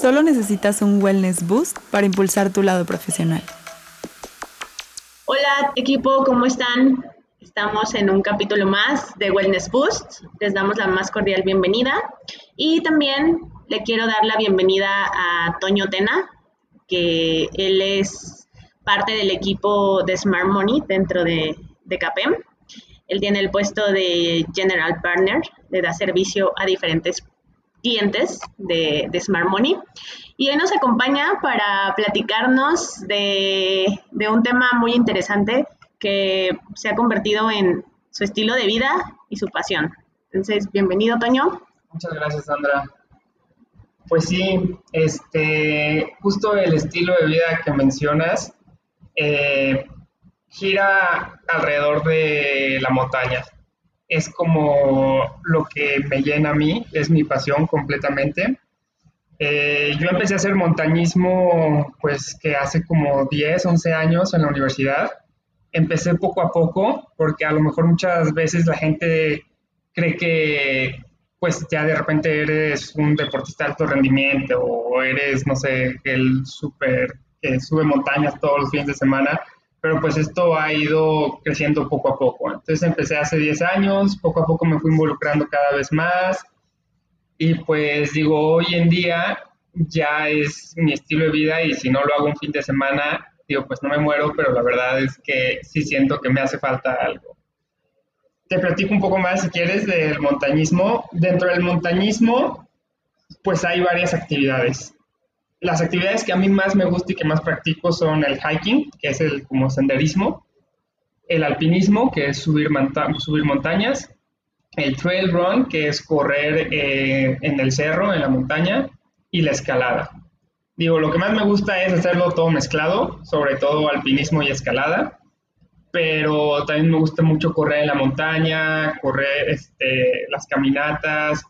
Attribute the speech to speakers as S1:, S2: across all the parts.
S1: Solo necesitas un wellness boost para impulsar tu lado profesional.
S2: Hola equipo, ¿cómo están? Estamos en un capítulo más de Wellness Boost. Les damos la más cordial bienvenida y también le quiero dar la bienvenida a Toño Tena, que él es parte del equipo de Smart Money dentro de, CAPEM. Él tiene el puesto de General Partner, le da servicio a diferentes clientes de, Smart Money. Y él nos acompaña para platicarnos de, un tema muy interesante que se ha convertido en su estilo de vida y su pasión. Entonces, bienvenido, Toño.
S3: Muchas gracias, Sandra. Pues sí, este, justo el estilo de vida que mencionas eh, gira alrededor de la montaña es como lo que me llena a mí, es mi pasión completamente. Eh, yo empecé a hacer montañismo pues que hace como 10, 11 años en la universidad. Empecé poco a poco porque a lo mejor muchas veces la gente cree que pues ya de repente eres un deportista de alto rendimiento o eres, no sé, el súper que sube montañas todos los fines de semana pero pues esto ha ido creciendo poco a poco. Entonces empecé hace 10 años, poco a poco me fui involucrando cada vez más y pues digo, hoy en día ya es mi estilo de vida y si no lo hago un fin de semana, digo, pues no me muero, pero la verdad es que sí siento que me hace falta algo. Te platico un poco más, si quieres, del montañismo. Dentro del montañismo, pues hay varias actividades las actividades que a mí más me gusta y que más practico son el hiking, que es el como senderismo, el alpinismo, que es subir, subir montañas, el trail run, que es correr eh, en el cerro, en la montaña, y la escalada. Digo, lo que más me gusta es hacerlo todo mezclado, sobre todo alpinismo y escalada, pero también me gusta mucho correr en la montaña, correr este, las caminatas,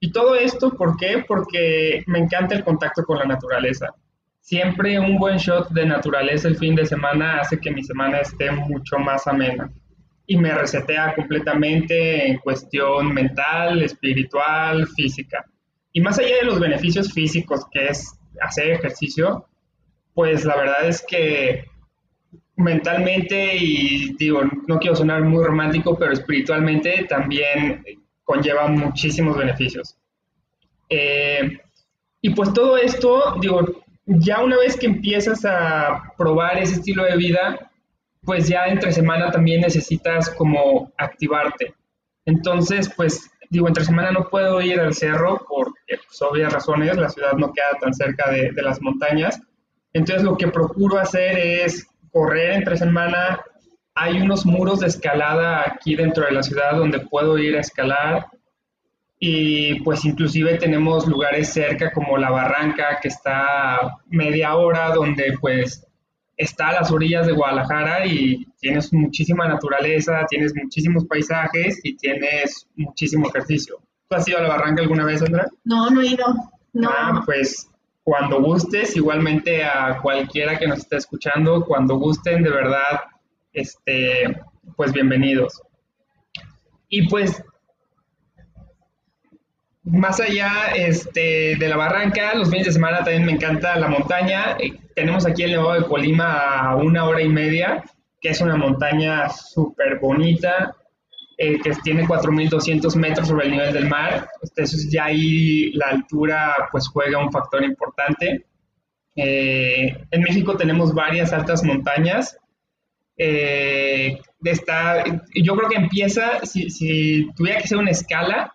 S3: y todo esto, ¿por qué? Porque me encanta el contacto con la naturaleza. Siempre un buen shot de naturaleza el fin de semana hace que mi semana esté mucho más amena y me resetea completamente en cuestión mental, espiritual, física. Y más allá de los beneficios físicos que es hacer ejercicio, pues la verdad es que mentalmente y digo, no quiero sonar muy romántico, pero espiritualmente también conlleva muchísimos beneficios. Eh, y pues todo esto, digo, ya una vez que empiezas a probar ese estilo de vida, pues ya entre semana también necesitas como activarte. Entonces, pues digo, entre semana no puedo ir al cerro por pues, obvias razones, la ciudad no queda tan cerca de las montañas. Entonces lo que procuro hacer es correr entre semana. Hay unos muros de escalada aquí dentro de la ciudad donde puedo ir a escalar y pues inclusive tenemos lugares cerca como la Barranca que está media hora donde pues está a las orillas de Guadalajara y tienes muchísima naturaleza, tienes muchísimos paisajes y tienes muchísimo ejercicio. ¿Tú has ido a la Barranca alguna vez, Sandra?
S2: No, no he ido. No.
S3: Ah, pues cuando gustes, igualmente a cualquiera que nos esté escuchando, cuando gusten, de verdad, este, pues bienvenidos. Y pues más allá este, de la barranca, los fines de semana también me encanta la montaña. Eh, tenemos aquí el Nevado de Colima a una hora y media, que es una montaña súper bonita, eh, que tiene 4.200 metros sobre el nivel del mar. Entonces ya ahí la altura pues juega un factor importante. Eh, en México tenemos varias altas montañas. Esta, yo creo que empieza, si, si tuviera que ser una escala,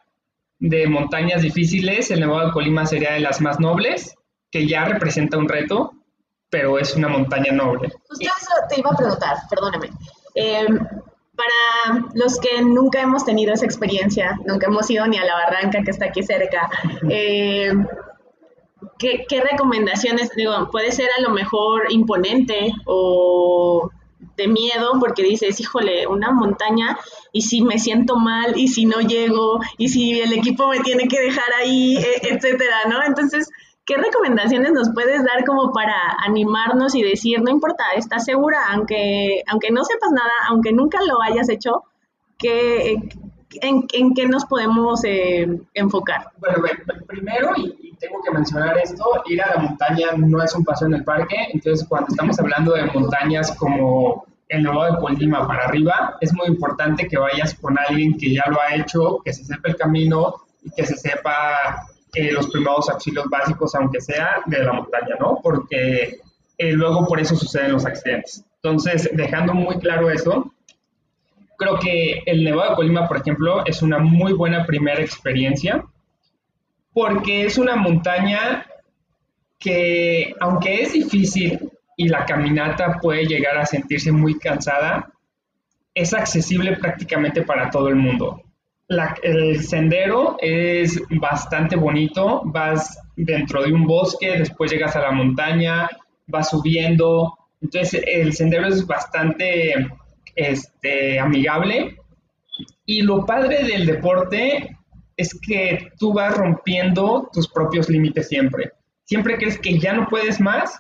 S3: de montañas difíciles, el Nevado de Colima sería de las más nobles, que ya representa un reto, pero es una montaña noble.
S2: Justo eso te iba a preguntar, perdóname. Em, para los que nunca hemos tenido esa experiencia, nunca hemos ido ni a la barranca que está aquí cerca, em, ¿qué, ¿qué, recomendaciones? Digo, puede ser a lo mejor imponente o de miedo porque dices, híjole, una montaña y si me siento mal y si no llego y si el equipo me tiene que dejar ahí, e, etcétera, ¿no? Entonces, ¿qué recomendaciones nos puedes dar como para animarnos y decir, no importa, estás segura, aunque, aunque no sepas nada, aunque nunca lo hayas hecho, ¿qué, en, qué nos podemos eh, enfocar?
S3: Bueno, primero y, tengo que mencionar esto, ir a la montaña no es un paseo en el parque, entonces cuando estamos hablando de montañas como el Nevado de Colima para arriba, es muy importante que vayas con alguien que ya lo ha hecho, que se sepa el camino y que se sepa eh, los primeros auxilios básicos, aunque sea de la montaña, ¿no? Porque eh, luego por eso suceden los accidentes. Entonces, dejando muy claro eso, creo que el Nevado de Colima, por ejemplo, es una muy buena primera experiencia porque es una montaña que, aunque es difícil y la caminata puede llegar a sentirse muy cansada, es accesible prácticamente para todo el mundo. el sendero es bastante bonito, vas dentro de un bosque, después llegas a la montaña, vas subiendo, entonces el sendero es bastante este, amigable. Y lo padre del deporte es que tú vas rompiendo tus propios límites siempre. Siempre crees que ya no puedes más,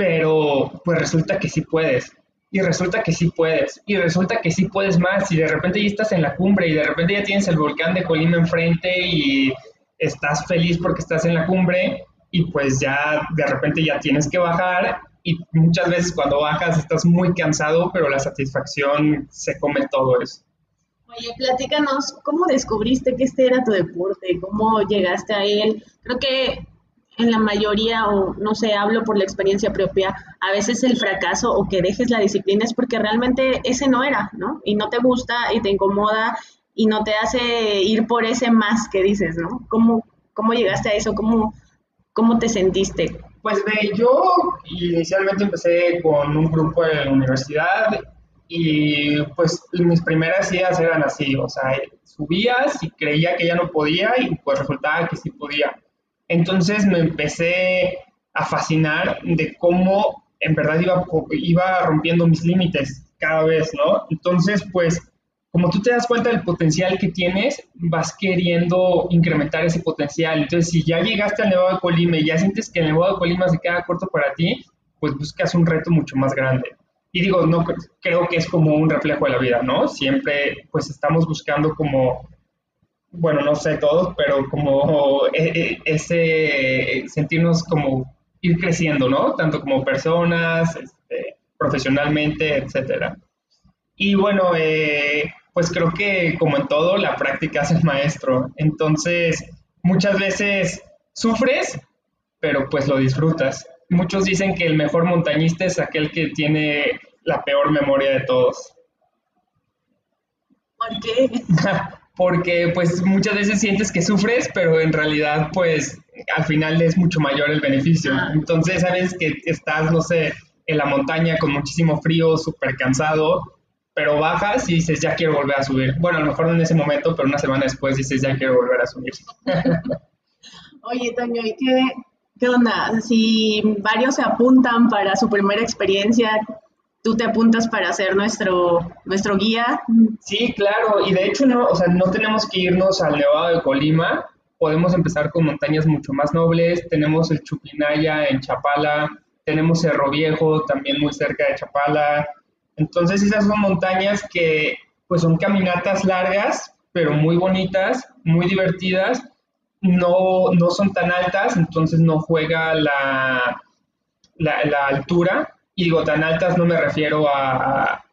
S3: pero pues resulta que sí puedes. Y resulta que sí puedes. Y resulta que sí puedes más. Y de repente ya estás en la cumbre y de repente ya tienes el volcán de Colima enfrente y estás feliz porque estás en la cumbre y pues ya de repente ya tienes que bajar y muchas veces cuando bajas estás muy cansado, pero la satisfacción se come todo eso.
S2: Oye, platícanos, ¿cómo descubriste que este era tu deporte? ¿Cómo llegaste a él? Creo que en la mayoría, o no sé, hablo por la experiencia propia, a veces el fracaso o que dejes la disciplina es porque realmente ese no era, ¿no? Y no te gusta y te incomoda y no te hace ir por ese más que dices, ¿no? ¿Cómo, cómo llegaste a eso? ¿Cómo, cómo te sentiste?
S3: Pues ve, yo inicialmente empecé con un grupo la universidad y pues mis primeras ideas eran así, o sea, subías y creía que ya no podía y pues resultaba que sí podía. Entonces me empecé a fascinar de cómo en verdad iba, rompiendo mis límites cada vez, ¿no? Entonces, pues como tú te das cuenta del potencial que tienes, vas queriendo incrementar ese potencial. Entonces, si ya llegaste al Nevado de Colima y ya sientes que el Nevado de Colima se queda corto para ti, pues buscas un reto mucho más grande. Y digo, no creo que es como un reflejo de la vida, ¿no? Siempre, pues estamos buscando como, bueno, no sé todos, pero como e, e, ese sentirnos como ir creciendo, ¿no? Tanto como personas, este, profesionalmente, etcétera. Y bueno, eh, pues creo que como en todo, la práctica hace el maestro. Entonces, muchas veces sufres, pero pues lo disfrutas. Muchos dicen que el mejor montañista es aquel que tiene la peor memoria de todos.
S2: ¿Por qué?
S3: Porque pues muchas veces sientes que sufres, pero en realidad pues al final es mucho mayor el beneficio. Ah. Entonces sabes que estás, no sé, en la montaña con muchísimo frío, súper cansado, pero bajas y dices, ya quiero volver a subir. Bueno, a lo mejor no en ese momento, pero una semana después dices, ya quiero volver a subir.
S2: Oye, Toño, ¿y qué, qué onda? Si varios se apuntan para su primera experiencia, ¿tú te apuntas para ser nuestro, nuestro guía?
S3: Sí, claro, y de hecho no, o sea, no tenemos que irnos al Nevado de Colima, podemos empezar con montañas mucho más nobles, tenemos el Chupinaya en Chapala, tenemos Cerro Viejo también muy cerca de Chapala, entonces esas son montañas que pues son caminatas largas, pero muy bonitas, muy divertidas, no, no son tan altas, entonces no juega la, la, altura. Y digo, tan altas no me refiero a,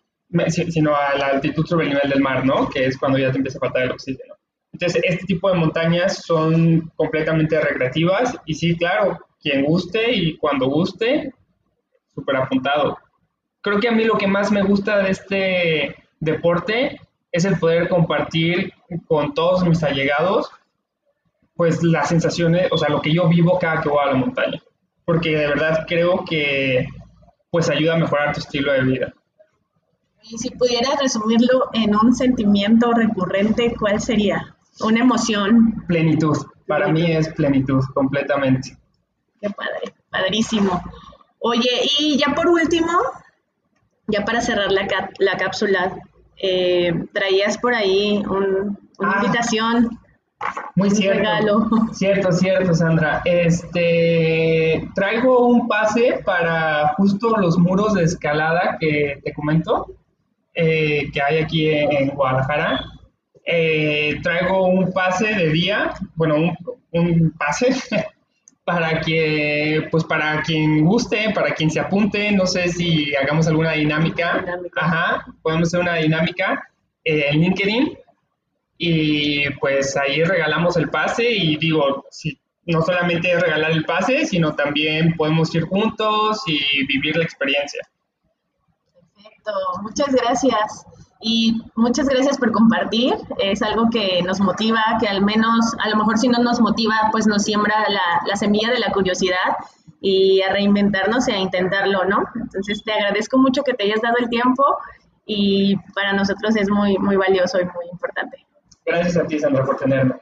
S3: sino a la altitud sobre el nivel del mar, ¿no? Que es cuando ya te empieza a faltar el oxígeno. Entonces, este tipo de montañas son completamente recreativas y sí, claro, quien guste y cuando guste, súper apuntado creo que a mí lo que más me gusta de este deporte es el poder compartir con todos mis allegados, pues las sensaciones, o sea, lo que yo vivo cada que voy a la montaña, porque de verdad creo que pues ayuda a mejorar tu estilo de vida.
S2: Y si pudieras resumirlo en un sentimiento recurrente, ¿cuál sería? Una emoción.
S3: Plenitud. Para mí es plenitud, completamente.
S2: Qué padre, padrísimo. Oye, y ya por último, ya para cerrar la, la cápsula, eh, traías por ahí una ah. invitación.
S3: Muy cierto. Regalo. Cierto, cierto, Sandra. Este traigo un pase para justo los muros de escalada que te comento, eh, que hay aquí en, Guadalajara. Eh, traigo un pase de día, bueno, un, un pase para que, pues para quien guste, para quien se apunte, no sé si hagamos alguna dinámica. Ajá, podemos hacer una dinámica eh, en LinkedIn y pues ahí regalamos el pase y digo, si no solamente regalar el pase, sino también podemos ir juntos y vivir la experiencia.
S2: Perfecto, muchas gracias. Y muchas gracias por compartir. Es algo que nos motiva, que al menos, a lo mejor si no nos motiva, pues nos siembra la, la semilla de la curiosidad y a reinventarnos y a intentarlo, ¿no? Entonces te agradezco mucho que te hayas dado el tiempo y para nosotros es muy, muy valioso y muy importante.
S3: Gracias a ti, Sandra, por tenerme.